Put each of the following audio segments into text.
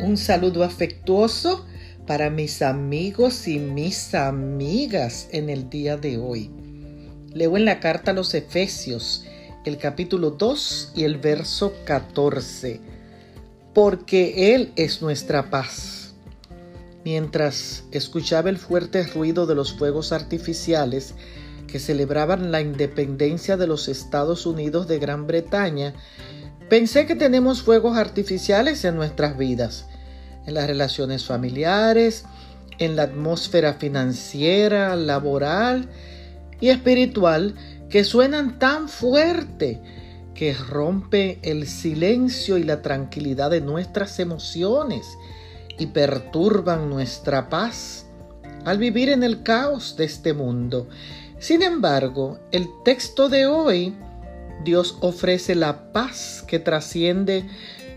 Un saludo afectuoso para mis amigos y mis amigas en el día de hoy. Leo en la carta a los Efesios, el capítulo 2 y el verso 14. Porque Él es nuestra paz. Mientras escuchaba el fuerte ruido de los fuegos artificiales que celebraban la independencia de los Estados Unidos de Gran Bretaña, Pensé que tenemos fuegos artificiales en nuestras vidas, en las relaciones familiares, en la atmósfera financiera, laboral y espiritual que suenan tan fuerte que rompe el silencio y la tranquilidad de nuestras emociones y perturban nuestra paz al vivir en el caos de este mundo. Sin embargo, el texto de hoy Dios ofrece la paz que trasciende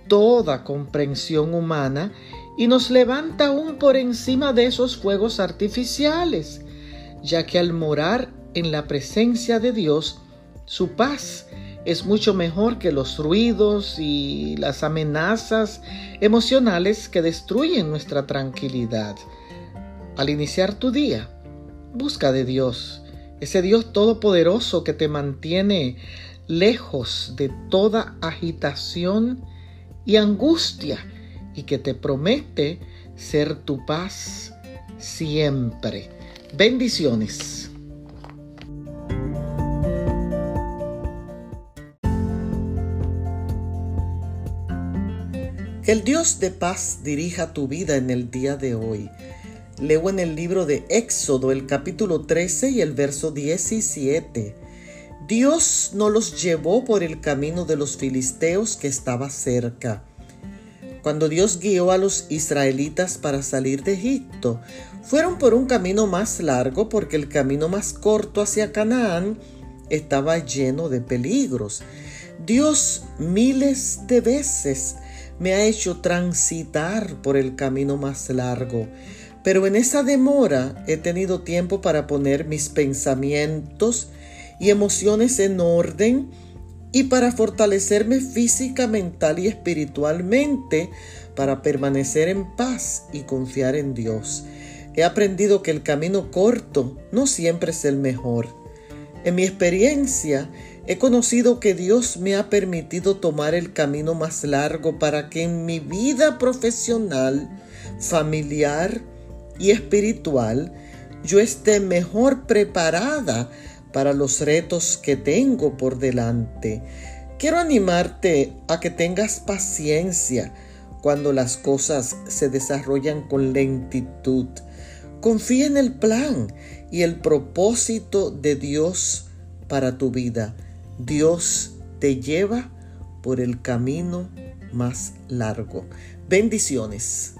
toda comprensión humana y nos levanta aún por encima de esos fuegos artificiales, ya que al morar en la presencia de Dios, su paz es mucho mejor que los ruidos y las amenazas emocionales que destruyen nuestra tranquilidad. Al iniciar tu día, busca de Dios, ese Dios todopoderoso que te mantiene lejos de toda agitación y angustia y que te promete ser tu paz siempre. Bendiciones. Que el Dios de paz dirija tu vida en el día de hoy. Leo en el libro de Éxodo el capítulo 13 y el verso 17. Dios no los llevó por el camino de los filisteos que estaba cerca. Cuando Dios guió a los israelitas para salir de Egipto, fueron por un camino más largo porque el camino más corto hacia Canaán estaba lleno de peligros. Dios miles de veces me ha hecho transitar por el camino más largo, pero en esa demora he tenido tiempo para poner mis pensamientos, y emociones en orden y para fortalecerme física, mental y espiritualmente para permanecer en paz y confiar en Dios. He aprendido que el camino corto no siempre es el mejor. En mi experiencia, he conocido que Dios me ha permitido tomar el camino más largo para que en mi vida profesional, familiar y espiritual yo esté mejor preparada para los retos que tengo por delante. Quiero animarte a que tengas paciencia cuando las cosas se desarrollan con lentitud. Confía en el plan y el propósito de Dios para tu vida. Dios te lleva por el camino más largo. Bendiciones.